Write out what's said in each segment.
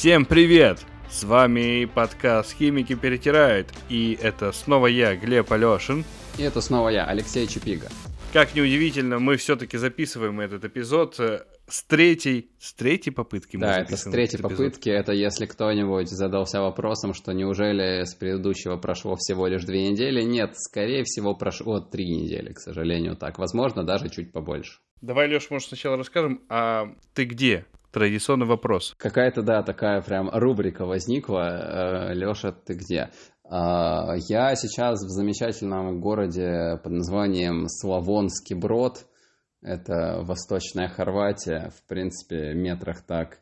Всем привет! С вами подкаст «Химики перетирают» и это снова я, Глеб Алешин. И это снова я, Алексей Чупига. Как неудивительно, мы все-таки записываем этот эпизод э, с третьей, с третьей попытки. Да, это с третьей попытки. Это если кто-нибудь задался вопросом, что неужели с предыдущего прошло всего лишь две недели? Нет, скорее всего прошло три недели, к сожалению, так. Возможно, даже чуть побольше. Давай, Леш, может, сначала расскажем, а ты где? Традиционный вопрос. Какая-то, да, такая прям рубрика возникла. Э, Леша, ты где? А, я сейчас в замечательном городе под названием Славонский Брод. Это восточная Хорватия, в принципе, метрах так,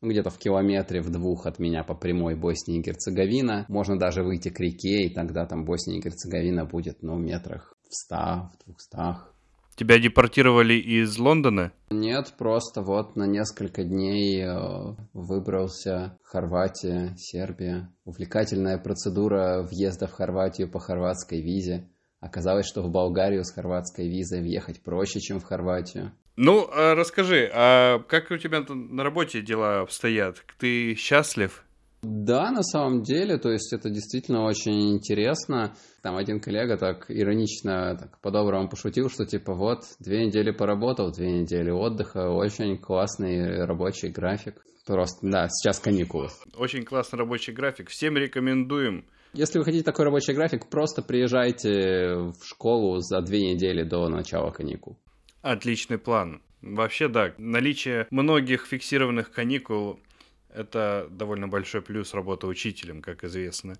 где-то в километре, в двух от меня по прямой Боснии и Герцеговина. Можно даже выйти к реке, и тогда там Босния и Герцеговина будет, ну, метрах в ста, в двухстах. Тебя депортировали из Лондона? Нет, просто вот на несколько дней э, выбрался Хорватия, Сербия. Увлекательная процедура въезда в Хорватию по хорватской визе. Оказалось, что в Болгарию с хорватской визой въехать проще, чем в Хорватию. Ну, а расскажи, а как у тебя на работе дела обстоят? Ты счастлив? Да, на самом деле, то есть это действительно очень интересно. Там один коллега так иронично, так по-доброму пошутил, что типа вот, две недели поработал, две недели отдыха, очень классный рабочий график. Просто, да, сейчас каникулы. Очень классный рабочий график, всем рекомендуем. Если вы хотите такой рабочий график, просто приезжайте в школу за две недели до начала каникул. Отличный план. Вообще, да, наличие многих фиксированных каникул это довольно большой плюс работы учителем, как известно.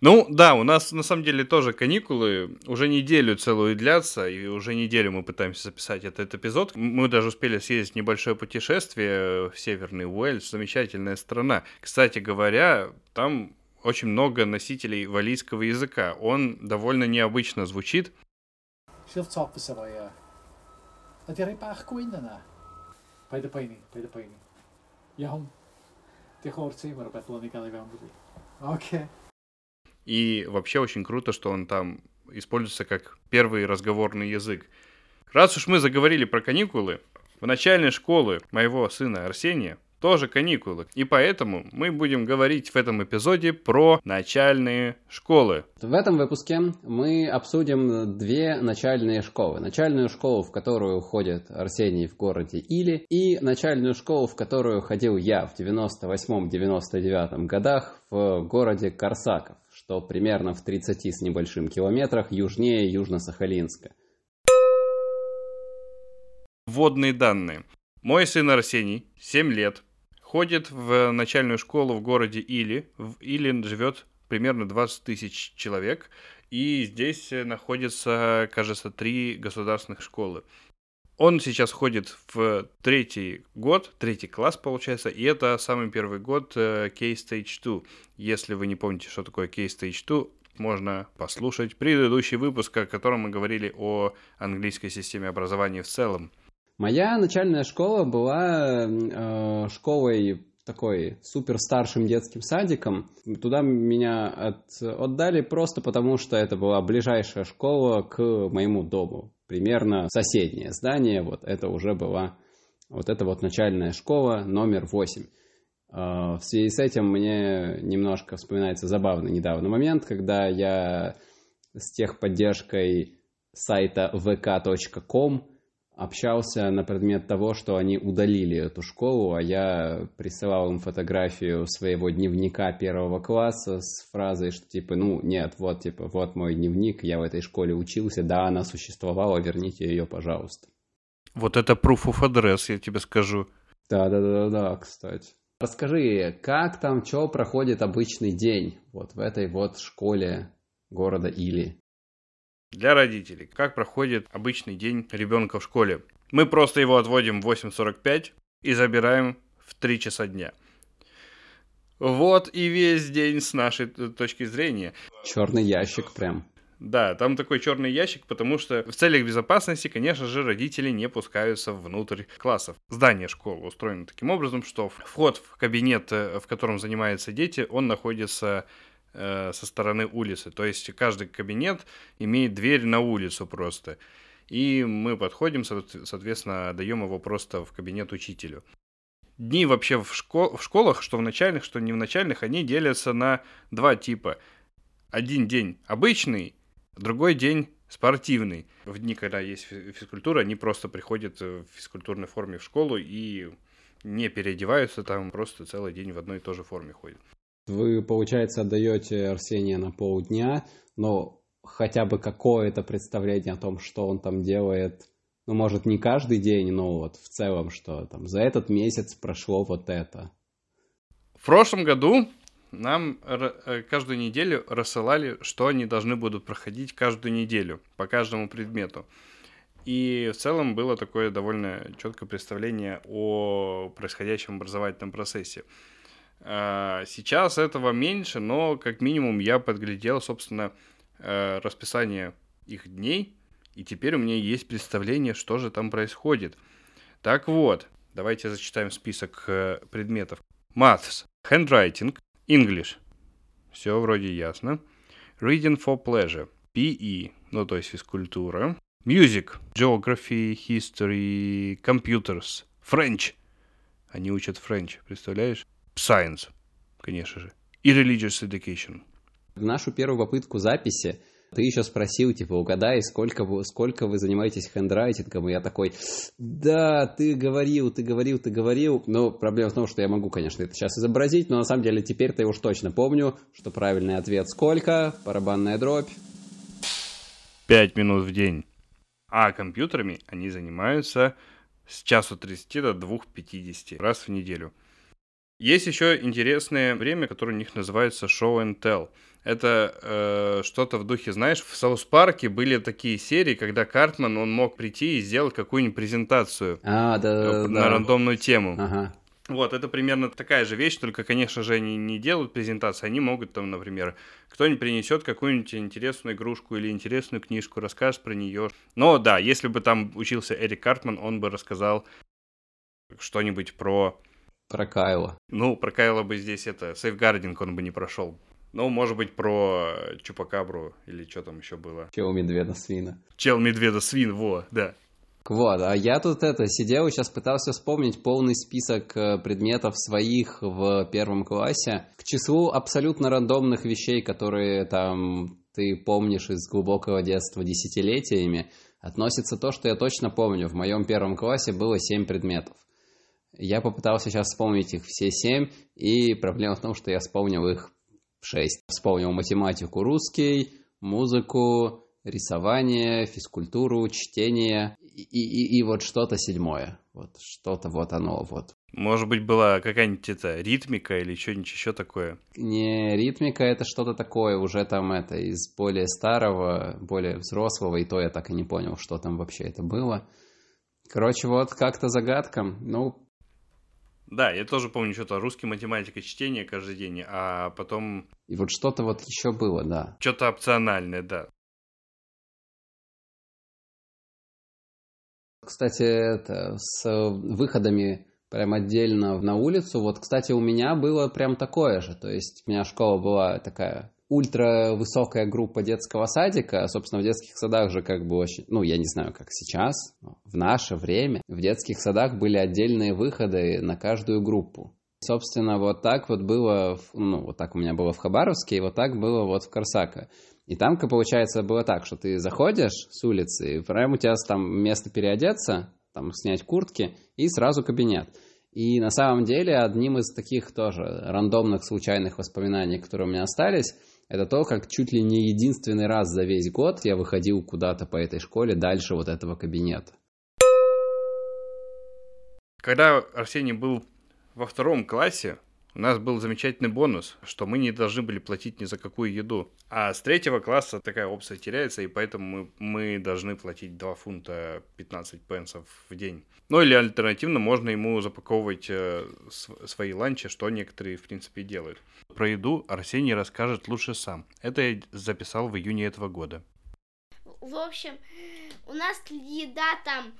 Ну, да, у нас на самом деле тоже каникулы уже неделю целую длятся, и уже неделю мы пытаемся записать этот эпизод. Мы даже успели съездить в небольшое путешествие в Северный Уэльс, замечательная страна. Кстати говоря, там очень много носителей валийского языка. Он довольно необычно звучит. Diolch o'r tîm ar y beth. И вообще очень круто, что он там используется как первый разговорный язык. Раз уж мы заговорили про каникулы, в начальной школы моего сына Арсения тоже каникулы. И поэтому мы будем говорить в этом эпизоде про начальные школы. В этом выпуске мы обсудим две начальные школы. Начальную школу, в которую ходит Арсений в городе Или, и начальную школу, в которую ходил я в 98-99 годах в городе Корсаков, что примерно в 30 с небольшим километрах южнее Южно-Сахалинска. Вводные данные. Мой сын Арсений, 7 лет, ходит в начальную школу в городе Или. В Или живет примерно 20 тысяч человек, и здесь находится, кажется, три государственных школы. Он сейчас ходит в третий год, третий класс, получается, и это самый первый год э, K-Stage 2. Если вы не помните, что такое K-Stage 2, можно послушать предыдущий выпуск, в котором мы говорили о английской системе образования в целом. Моя начальная школа была э, школой такой супер старшим детским садиком. Туда меня от, отдали просто потому, что это была ближайшая школа к моему дому. Примерно соседнее здание. Вот это уже была вот это вот начальная школа номер 8. Э, в связи с этим мне немножко вспоминается забавный недавний момент, когда я с техподдержкой сайта vk.com общался на предмет того, что они удалили эту школу, а я присылал им фотографию своего дневника первого класса с фразой, что типа, ну, нет, вот, типа, вот мой дневник, я в этой школе учился, да, она существовала, верните ее, пожалуйста. Вот это proof of address, я тебе скажу. Да-да-да-да, кстати. Расскажи, как там, что проходит обычный день вот в этой вот школе города Или? Для родителей. Как проходит обычный день ребенка в школе? Мы просто его отводим в 8.45 и забираем в 3 часа дня. Вот и весь день с нашей точки зрения. Черный ящик прям. Да, там такой черный ящик, потому что в целях безопасности, конечно же, родители не пускаются внутрь классов. Здание школы устроено таким образом, что вход в кабинет, э, в котором занимаются дети, он находится Э, со стороны улицы. То есть каждый кабинет имеет дверь на улицу просто. И мы подходим, соответственно, даем его просто в кабинет учителю. дни вообще в, школ- в школах, что в начальных, что не в начальных, они делятся на два типа. Один день обычный, другой день спортивный. В дни, когда есть физкультура, они просто приходят в физкультурной форме в школу и не переодеваются там, просто целый день в одной и той же форме ходят. Вы, получается, отдаете Арсения на полдня, но хотя бы какое-то представление о том, что он там делает, ну, может, не каждый день, но вот в целом, что там за этот месяц прошло вот это. В прошлом году нам э, каждую неделю рассылали, что они должны будут проходить каждую неделю по каждому предмету. И в целом было такое довольно четкое представление о происходящем образовательном процессе. А, сейчас этого меньше, но как минимум я подглядел, собственно, э, расписание их дней, и теперь у меня есть представление, что же там происходит. Так вот, давайте зачитаем список э, предметов. Maths, handwriting, English. Все вроде ясно. Reading for pleasure. PE, ну то есть физкультура. Music, Geography, History, Computers, French. Они учат French, представляешь? Science, конечно же. И Religious Education. В нашу первую попытку записи ты еще спросил, типа, угадай, сколько вы, сколько вы занимаетесь хендрайтингом, и я такой, да, ты говорил, ты говорил, ты говорил, но проблема в том, что я могу, конечно, это сейчас изобразить, но на самом деле теперь-то я уж точно помню, что правильный ответ сколько, барабанная дробь. Пять минут в день. А компьютерами они занимаются с часу 30 до 2.50 раз в неделю. Есть еще интересное время, которое у них называется show and tell. Это э, что-то в духе, знаешь, в Саус Парке были такие серии, когда Картман, он мог прийти и сделать какую-нибудь презентацию а, да, э, на да. рандомную тему. Ага. Вот, это примерно такая же вещь, только, конечно же, они не делают презентации, они могут там, например, кто-нибудь принесет какую-нибудь интересную игрушку или интересную книжку, расскажет про нее. Но да, если бы там учился Эрик Картман, он бы рассказал что-нибудь про... Про Кайла. Ну, про Кайла бы здесь это, сейфгардинг он бы не прошел. Ну, может быть, про Чупакабру или что там еще было. Чел медведа свина. Чел медведа свин, во, да. Вот, а я тут это сидел и сейчас пытался вспомнить полный список э, предметов своих в первом классе. К числу абсолютно рандомных вещей, которые там ты помнишь из глубокого детства десятилетиями, относится то, что я точно помню. В моем первом классе было семь предметов. Я попытался сейчас вспомнить их все семь, и проблема в том, что я вспомнил их шесть. Вспомнил математику, русский, музыку, рисование, физкультуру, чтение и, и, и вот что-то седьмое. Вот что-то вот оно вот. Может быть, была какая-нибудь это ритмика или что-нибудь еще такое? Не, ритмика это что-то такое, уже там это из более старого, более взрослого, и то я так и не понял, что там вообще это было. Короче, вот как-то загадка. Ну, да, я тоже помню что-то русский математика чтение каждый день, а потом... И вот что-то вот еще было, да. Что-то опциональное, да. Кстати, это с выходами прям отдельно на улицу. Вот, кстати, у меня было прям такое же. То есть у меня школа была такая ультравысокая группа детского садика. Собственно, в детских садах же как бы очень... Ну, я не знаю, как сейчас, в наше время в детских садах были отдельные выходы на каждую группу. Собственно, вот так вот было, ну, вот так у меня было в Хабаровске, и вот так было вот в Корсако. И там, получается, было так, что ты заходишь с улицы, и прям у тебя там место переодеться, там снять куртки, и сразу кабинет. И на самом деле одним из таких тоже рандомных случайных воспоминаний, которые у меня остались, это то, как чуть ли не единственный раз за весь год я выходил куда-то по этой школе дальше вот этого кабинета. Когда Арсений был во втором классе, у нас был замечательный бонус, что мы не должны были платить ни за какую еду. А с третьего класса такая опция теряется, и поэтому мы, мы должны платить 2 фунта 15 пенсов в день. Ну или альтернативно можно ему запаковывать э, свои ланчи, что некоторые, в принципе, делают. Про еду Арсений расскажет лучше сам. Это я записал в июне этого года. В общем, у нас еда там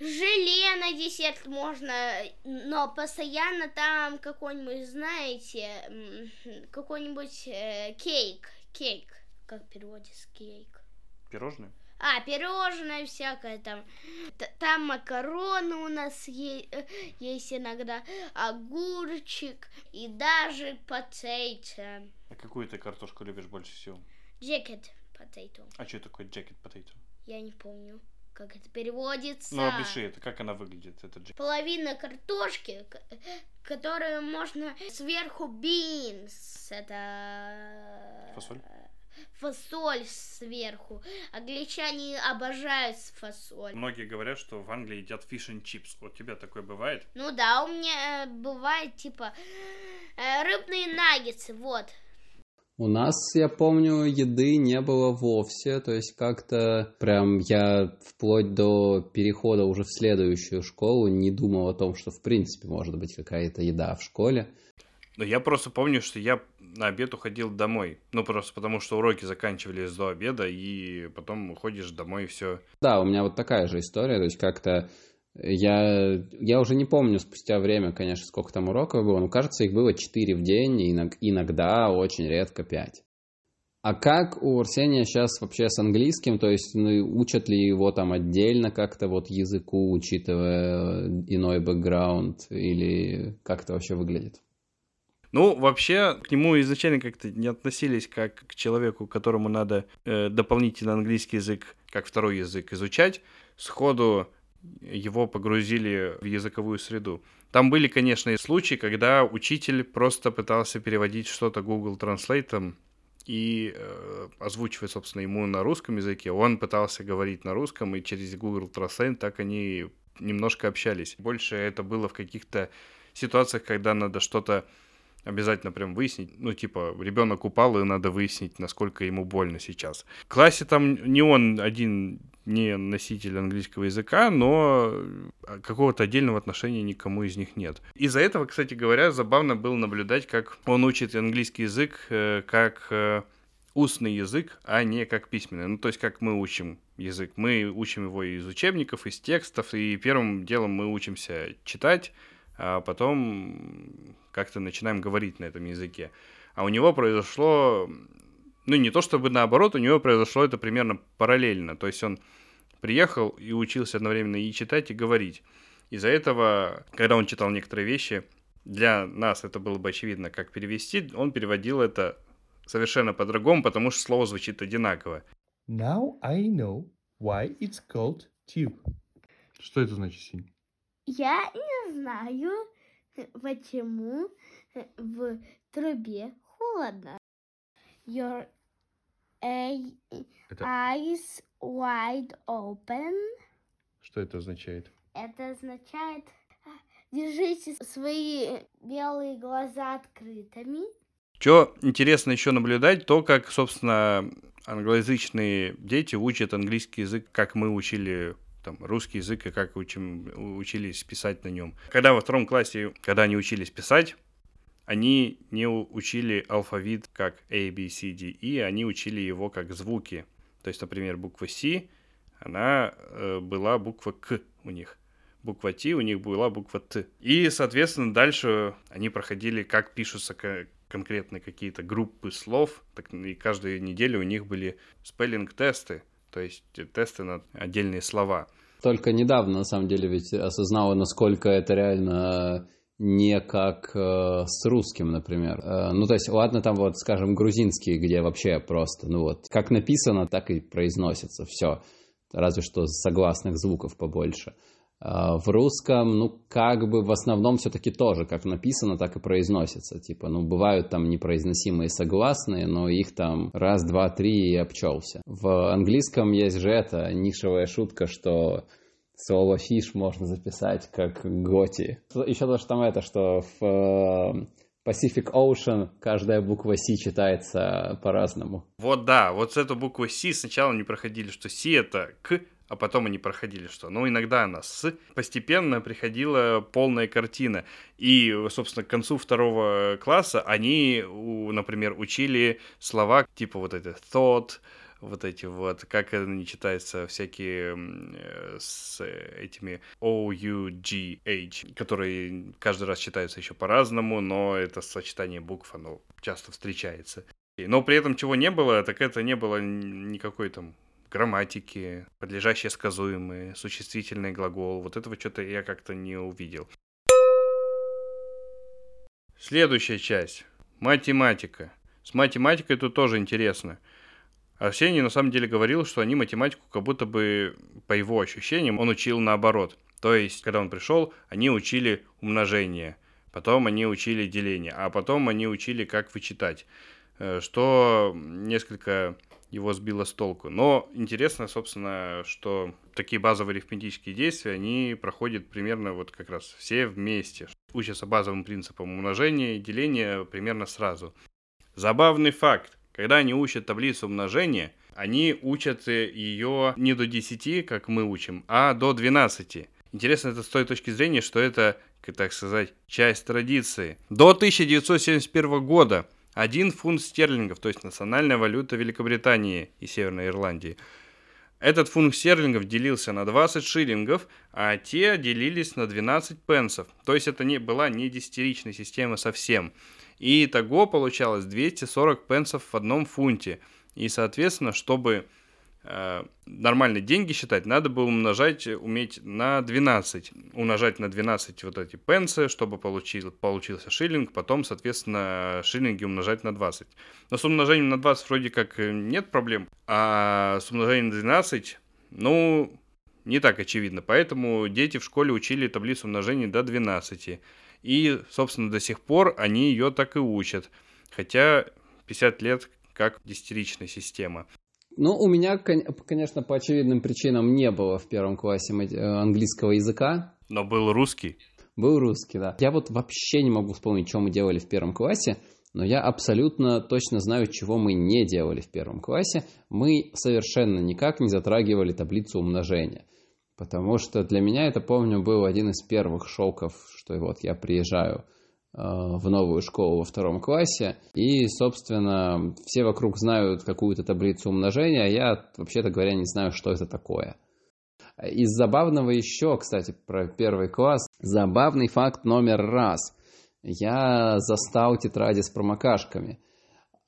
желе на десерт можно, но постоянно там какой-нибудь, знаете, какой-нибудь э, кейк, кейк, как переводится кейк. Пирожное? А, пирожное всякое там. Т- Там макароны у нас е- э, есть иногда, огурчик и даже потейто. А какую ты картошку любишь больше всего? Джекет потейто. А что такое jacket potato? Я не помню, как это переводится. Ну, опиши это, как она выглядит, это jacket. Половина картошки, которую можно сверху бинс. Это... Фасоль? Фасоль сверху. Англичане обожают фасоль. Многие говорят, что в Англии едят fish and. Вот у тебя такое бывает? Ну да, у меня э, бывает типа э, рыбные наггетсы, вот. У нас, я помню, еды не было вовсе, то есть как-то прям я вплоть до перехода уже в следующую школу не думал о том, что в принципе может быть какая-то еда в школе. Но я просто помню, что я на обед уходил домой. Ну, просто потому что уроки заканчивались до обеда, и потом уходишь домой, и все. Да, у меня вот такая же история, то есть как-то я, я уже не помню спустя время, конечно, сколько там уроков было, но кажется, их было 4 в день, иногда, очень редко 5. А как у Арсения сейчас вообще с английским, то есть ну, учат ли его там отдельно как-то вот языку, учитывая иной бэкграунд, или как это вообще выглядит? Ну, вообще, к нему изначально как-то не относились как к человеку, которому надо э, дополнительно английский язык как второй язык изучать. Сходу его погрузили в языковую среду. Там были, конечно, и случаи, когда учитель просто пытался переводить что-то Google Translate и э, озвучивать, собственно, ему на русском языке. Он пытался говорить на русском, и через Google Translate так они немножко общались. Больше это было в каких-то ситуациях, когда надо что-то обязательно прям выяснить. Ну, типа, ребенок упал, и надо выяснить, насколько ему больно сейчас. В классе там не он один не носитель английского языка, но какого-то отдельного отношения никому из них нет. Из-за этого, кстати говоря, забавно было наблюдать, как он учит английский язык э, как э, устный язык, а не как письменный. Ну, то есть, как мы учим язык. Мы учим его из учебников, из текстов, и первым делом мы учимся читать, а потом как-то начинаем говорить на этом языке. А у него произошло, ну не то чтобы наоборот, у него произошло это примерно параллельно. То есть он приехал и учился одновременно и читать, и говорить. Из-за этого, когда он читал некоторые вещи, для нас это было бы очевидно, как перевести, он переводил это совершенно по-другому, потому что слово звучит одинаково. Now I know why it's called tube. Что это значит, Синь? Я не знаю, почему в трубе холодно. Your Это- eyes wide open. Что это означает? Это означает, а, держите свои белые глаза открытыми. Что интересно еще наблюдать, то, как, собственно, англоязычные дети учат английский язык, как мы учили там, русский язык и как учим, учились писать на нем. Когда во втором классе, когда они учились писать, они не учили алфавит как A, B, C, D, E, они учили его как звуки. То есть, например, буква C, она э, была буква К у них. Буква Т у них была буква Т. И, соответственно, дальше они проходили, как пишутся ко- конкретно какие-то группы слов. Так, и каждую неделю у них были спеллинг-тесты, то есть э, тесты на отдельные слова. Только недавно, на самом деле, ведь осознала, насколько это реально не как э, с русским, например. Э, ну, то есть, ладно, там вот, скажем, грузинский, где вообще просто, ну вот, как написано, так и произносится, все. Разве что согласных звуков побольше. А в русском, ну, как бы в основном все-таки тоже, как написано, так и произносится. Типа, ну, бывают там непроизносимые согласные, но их там раз, два, три и обчелся. В английском есть же это нишевая шутка, что слово фиш можно записать как готи. Еще то, что там это, что в э, Pacific Ocean каждая буква C читается по-разному. Вот да, вот с эту букву С сначала они проходили, что С это К, а потом они проходили, что, ну, иногда она с. Постепенно приходила полная картина. И, собственно, к концу второго класса они, например, учили слова типа вот это thought, вот эти вот, как они читаются, всякие м, э, с этими O-U-G-H, которые каждый раз читаются еще по-разному, но это сочетание букв, оно часто встречается. Но при этом чего не было, так это не было никакой там грамматики, подлежащие сказуемые, существительный глагол. Вот этого что-то я как-то не увидел. Следующая часть. Математика. С математикой тут тоже интересно. Арсений на самом деле говорил, что они математику как будто бы, по его ощущениям, он учил наоборот. То есть, когда он пришел, они учили умножение, потом они учили деление, а потом они учили, как вычитать, э, что несколько его сбило с толку. Но интересно, собственно, что такие базовые арифметические действия, они проходят примерно вот как раз все вместе. Учатся базовым принципам умножения и деления примерно сразу. Забавный факт. Когда они учат таблицу умножения, они учат ее не до 10, как мы учим, а до 12. Интересно это с той точки зрения, что это, так сказать, часть традиции. До 1971 года один фунт стерлингов, то есть национальная валюта Великобритании и Северной Ирландии, этот фунт стерлингов делился на 20 шиллингов, а те делились на 12 пенсов. То есть это не была не десятиричная система совсем. И итого получалось 240 пенсов в одном фунте. И, соответственно, чтобы э, нормальные деньги считать, надо было умножать, уметь на 12. Умножать на 12 вот эти пенсы, чтобы получил, получился шиллинг, потом, соответственно, шиллинги умножать на 20. Но с умножением на 20 вроде как нет проблем, а с умножением на 12, ну, не так очевидно. Поэтому дети в школе учили таблицу умножения до 12. И, собственно, до сих пор они ее так и учат. Хотя 50 лет как десятиричная система. Ну, у меня, конечно, по очевидным причинам не было в первом классе э, английского языка. Но был русский. Был русский, да. Я вот вообще не могу вспомнить, что мы делали в первом классе, но я абсолютно точно знаю, чего мы не делали в первом классе. Мы совершенно никак не затрагивали таблицу умножения. Потому что для меня это, помню, был один из первых шоков, что вот я приезжаю э, в новую школу во втором классе, и, собственно, все вокруг знают какую-то таблицу умножения, а я, вообще-то говоря, не знаю, что это такое. Из забавного еще, кстати, про первый класс, забавный факт номер раз. Я застал тетради с промокашками.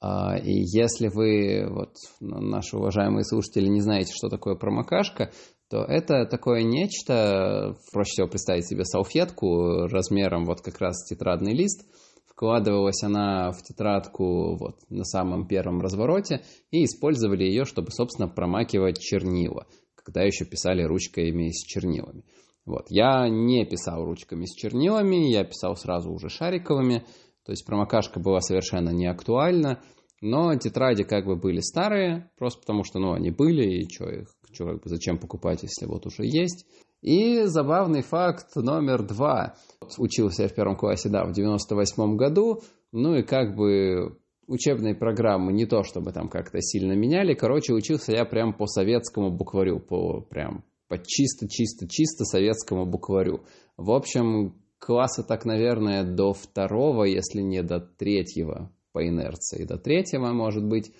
А, и если вы, вот, наши уважаемые слушатели, не знаете, что такое промокашка, то это такое нечто, проще всего представить себе салфетку размером вот как раз тетрадный лист, вкладывалась она в тетрадку вот на самом первом развороте и использовали ее, чтобы, собственно, промакивать чернила, когда еще писали ручками с чернилами. Вот. Я не писал ручками с чернилами, я писал сразу уже шариковыми, то есть промокашка была совершенно не актуальна, но тетради как бы были старые, просто потому что, ну, они были, и что их что, как бы, зачем покупать, если вот уже есть. И забавный факт номер два. Учился я в первом классе, да, в 98 году. Ну и как бы учебные программы не то, чтобы там как-то сильно меняли. Короче, учился я прям по советскому букварю, по прям по чисто-чисто-чисто советскому букварю. В общем, класса так, наверное, до второго, если не до третьего по инерции. До третьего, может быть,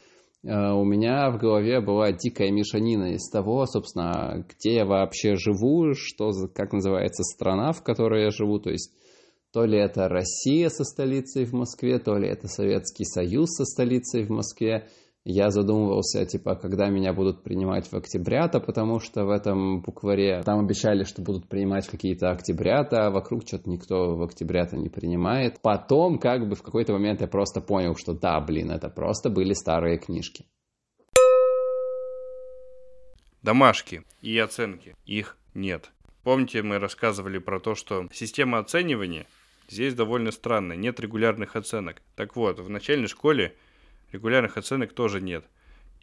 у меня в голове была дикая мешанина из того, собственно, где я вообще живу, что, как называется страна, в которой я живу, то есть то ли это Россия со столицей в Москве, то ли это Советский Союз со столицей в Москве, я задумывался, типа, когда меня будут принимать в октябрята, потому что в этом букваре там обещали, что будут принимать какие-то октябрята, а вокруг что-то никто в октябрята не принимает. Потом, как бы, в какой-то момент я просто понял, что да, блин, это просто были старые книжки. Домашки и оценки. Их нет. Помните, мы рассказывали про то, что система оценивания здесь довольно странная, нет регулярных оценок. Так вот, в начальной школе регулярных оценок тоже нет.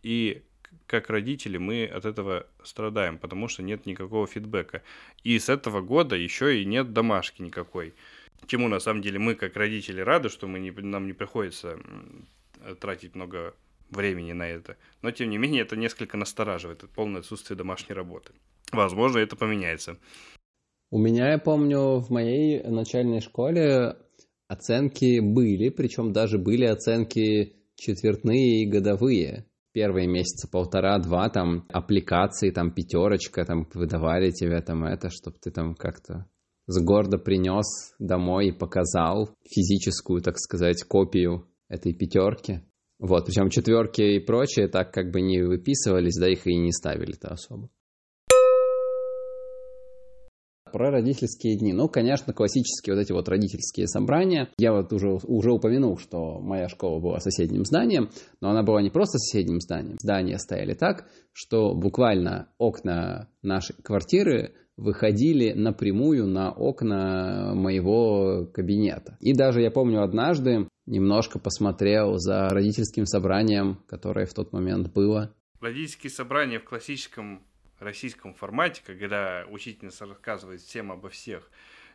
И как родители мы от этого страдаем, потому что нет никакого фидбэка. И с этого года еще и нет домашки никакой. Чему на самом деле мы как родители рады, что мы не, нам не приходится тратить много времени на это. Но тем не менее это несколько настораживает, это полное отсутствие домашней работы. Возможно, это поменяется. У меня, я помню, в моей начальной школе оценки были, причем даже были оценки четвертные и годовые. Первые месяца полтора-два там аппликации, там пятерочка, там выдавали тебе там это, чтобы ты там как-то с гордо принес домой и показал физическую, так сказать, копию этой пятерки. Вот, причем четверки и прочее так как бы не выписывались, да их и не ставили-то особо. Про родительские дни. Ну, конечно, классические вот эти вот родительские собрания. Я вот уже, уже упомянул, что моя школа была соседним зданием, но она была не просто соседним зданием. Здания стояли так, что буквально окна нашей квартиры выходили напрямую на окна моего кабинета. И даже я помню однажды немножко посмотрел за родительским собранием, которое в тот момент было. Родительские собрания в классическом российском формате, когда учительница рассказывает всем обо всех,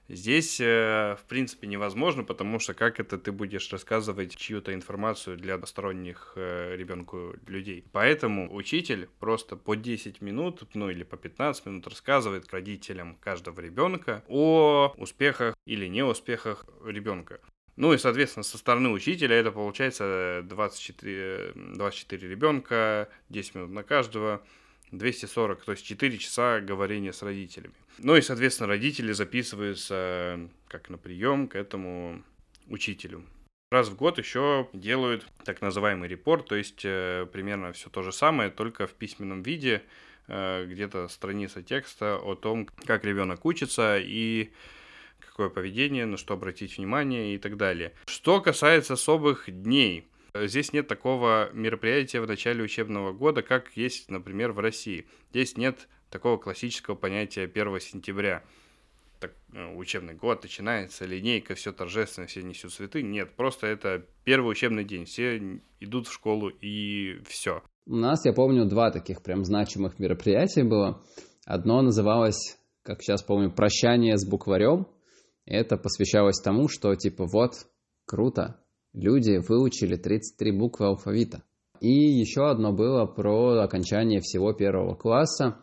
Здесь, э, в принципе, невозможно, потому что как это ты будешь рассказывать чью-то информацию для посторонних э, ребенку людей. Поэтому учитель просто по 10 минут, ну или по 15 минут рассказывает родителям каждого ребенка о успехах или неуспехах ребенка. Ну и, соответственно, со стороны учителя это получается 24, 24 ребенка, 10 минут на каждого. 240, то есть 4 часа говорения с родителями. Ну и, соответственно, родители записываются как на прием к этому учителю. Раз в год еще делают так называемый репорт, то есть э, примерно все то же самое, только в письменном виде, э, где-то страница текста о том, как ребенок учится и какое поведение, на что обратить внимание и так далее. Что касается особых дней, Здесь нет такого мероприятия в начале учебного года, как есть, например, в России. Здесь нет такого классического понятия 1 сентября. Так, ну, учебный год начинается, линейка, все торжественно, все несут цветы. Нет, просто это первый учебный день. Все идут в школу и все. У нас, я помню, два таких прям значимых мероприятия было. Одно называлось, как сейчас помню, «Прощание с букварем». Это посвящалось тому, что типа вот, круто, люди выучили 33 буквы алфавита. И еще одно было про окончание всего первого класса.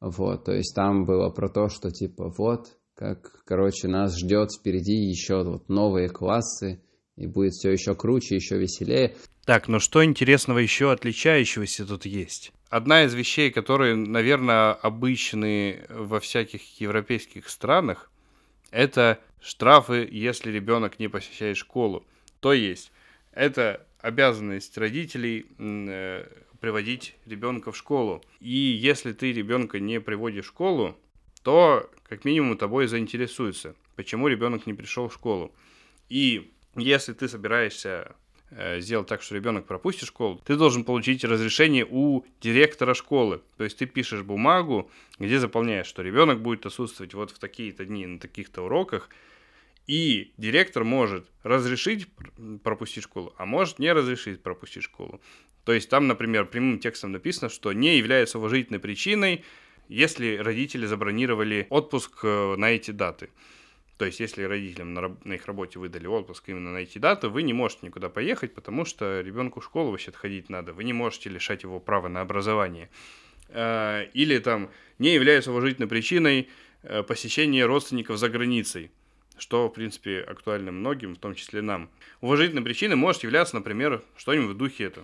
Вот, то есть там было про то, что типа вот, как, короче, нас ждет впереди еще вот новые классы, и будет все еще круче, еще веселее. Так, но что интересного еще отличающегося тут есть? Одна из вещей, которые, наверное, обычны во всяких европейских странах, это штрафы, если ребенок не посещает школу. То есть это обязанность родителей э, приводить ребенка в школу. И если ты ребенка не приводишь в школу, то как минимум тобой заинтересуются, почему ребенок не пришел в школу. И если ты собираешься э, сделать так, что ребенок пропустит школу, ты должен получить разрешение у директора школы. То есть ты пишешь бумагу, где заполняешь, что ребенок будет отсутствовать вот в такие-то дни на таких-то уроках, и директор может разрешить пропустить школу, а может не разрешить пропустить школу. То есть там, например, прямым текстом написано, что не является уважительной причиной, если родители забронировали отпуск э, на эти даты. То есть, если родителям на, на их работе выдали отпуск именно на эти даты, вы не можете никуда поехать, потому что ребенку в школу вообще ходить надо. Вы не можете лишать его права на образование. Э, или там не является уважительной причиной э, посещения родственников за границей что, в принципе, актуально многим, в том числе нам. Уважительной причиной может являться, например, что-нибудь в духе это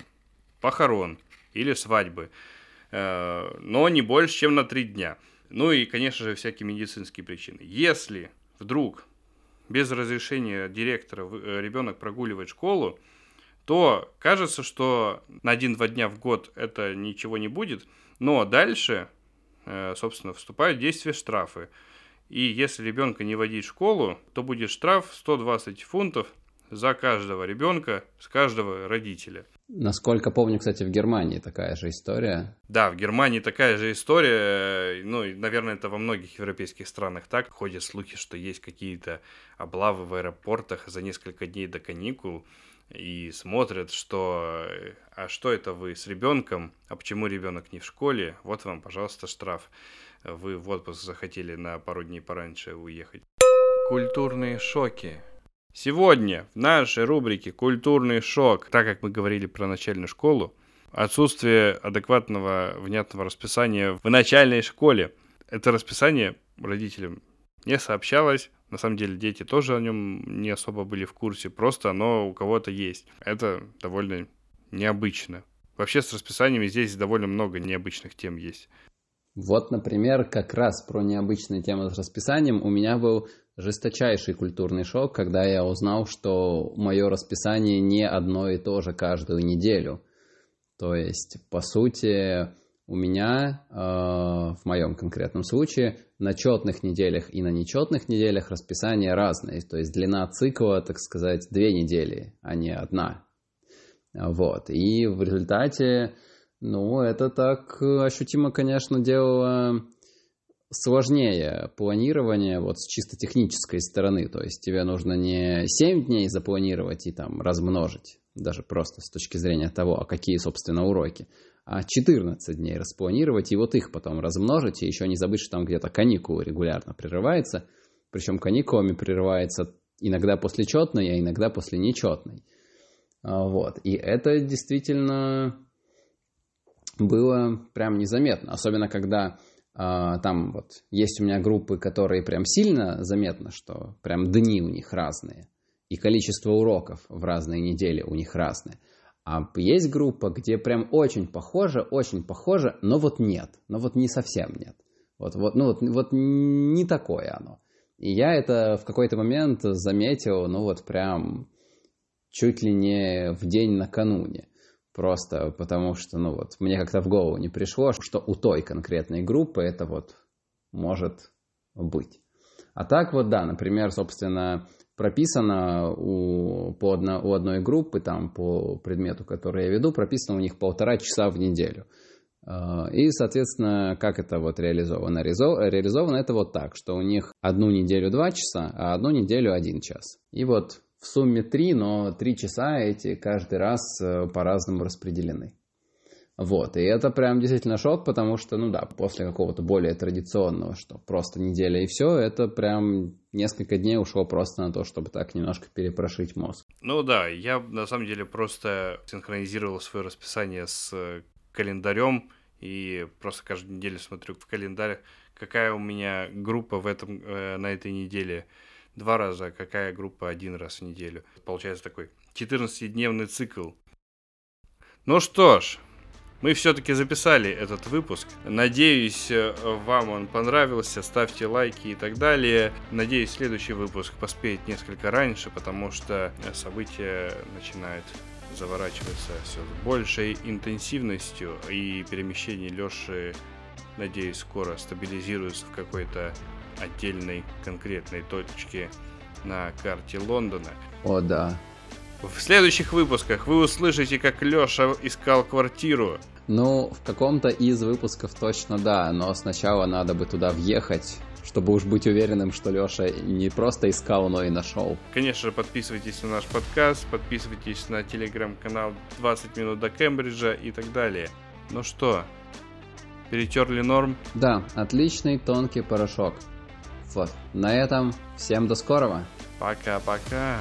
похорон или свадьбы, э, но не больше, чем на три дня. Ну и, конечно же, всякие медицинские причины. Если вдруг без разрешения директора э, ребенок прогуливает школу, то кажется, что на один-два дня в год это ничего не будет, но дальше, э, собственно, вступают в действие штрафы. И если ребенка не водить в школу, то будет штраф 120 фунтов за каждого ребенка с каждого родителя. Насколько помню, кстати, в Германии такая же история. Да, в Германии такая же история. Ну, наверное, это во многих европейских странах так. Ходят слухи, что есть какие-то облавы в аэропортах за несколько дней до каникул и смотрят, что а что это вы с ребенком, а почему ребенок не в школе, вот вам, пожалуйста, штраф вы в отпуск захотели на пару дней пораньше уехать. Культурные шоки. Сегодня в нашей рубрике «Культурный шок», так как мы говорили про начальную школу, отсутствие адекватного, внятного расписания в начальной школе. Это расписание родителям не сообщалось. На самом деле дети тоже о нем не особо были в курсе, просто оно у кого-то есть. Это довольно необычно. Вообще с расписаниями здесь довольно много необычных тем есть. Вот, например, как раз про необычные темы с расписанием у меня был жесточайший культурный шок, когда я узнал, что мое расписание не одно и то же каждую неделю. То есть, по сути, у меня э, в моем конкретном случае на четных неделях и на нечетных неделях расписание разное. То есть длина цикла, так сказать, две недели, а не одна. Вот. И в результате, ну, это так ощутимо, конечно, делало сложнее планирование вот с чисто технической стороны. То есть тебе нужно не 7 дней запланировать и там размножить, даже просто с точки зрения того, а какие, собственно, уроки, а 14 дней распланировать и вот их потом размножить, и еще не забыть, что там где-то каникулы регулярно прерывается, причем каникулами прерывается иногда после четной, а иногда после нечетной. А, вот. И это действительно было прям незаметно, особенно когда а, там вот есть у меня группы, которые прям сильно заметно, что прям дни у них разные, и количество уроков в разные недели у них разное. А есть группа, где прям очень похоже, очень похоже, но вот нет, но вот не совсем нет. Вот, вот, ну вот, вот не такое оно. И я это в какой-то момент заметил, ну вот прям чуть ли не в день накануне. Просто потому что, ну вот, мне как-то в голову не пришло, что у той конкретной группы это вот может быть. А так вот, да, например, собственно, прописано у, по одно, у одной группы, там, по предмету, который я веду, прописано у них полтора часа в неделю. А, и, соответственно, как это вот реализовано? Реализовано это вот так, что у них одну неделю два часа, а одну неделю один час. И вот в сумме три, но три часа эти каждый раз э, по-разному распределены. Вот, и это прям действительно шок, потому что, ну да, после какого-то более традиционного, что просто неделя и все, это прям несколько дней ушло просто на то, чтобы так немножко перепрошить мозг. Ну да, я на самом деле просто синхронизировал свое расписание с э, календарем и просто каждую неделю смотрю в календарь, какая у меня группа в этом, э, на этой неделе два раза, а какая группа один раз в неделю. Получается такой 14-дневный цикл. Ну что ж, мы все-таки записали этот выпуск. Надеюсь, э, вам он понравился. Ставьте лайки и так далее. Надеюсь, следующий выпуск поспеет несколько раньше, потому что события начинают заворачиваться все с большей интенсивностью, и перемещение Леши, надеюсь, скоро стабилизируется в какой-то отдельной конкретной точке на карте Лондона. О, да. В следующих выпусках вы услышите, как Лёша искал квартиру. Ну, в каком-то из выпусков точно да, но сначала надо бы туда въехать, чтобы уж быть уверенным, что Лёша не просто искал, но и нашел. Конечно же, подписывайтесь на наш подкаст, подписывайтесь на телеграм-канал 20 минут до Кембриджа и так далее. Ну что, перетерли норм? Да, отличный тонкий порошок. Вот. На этом всем до скорого. Пока-пока.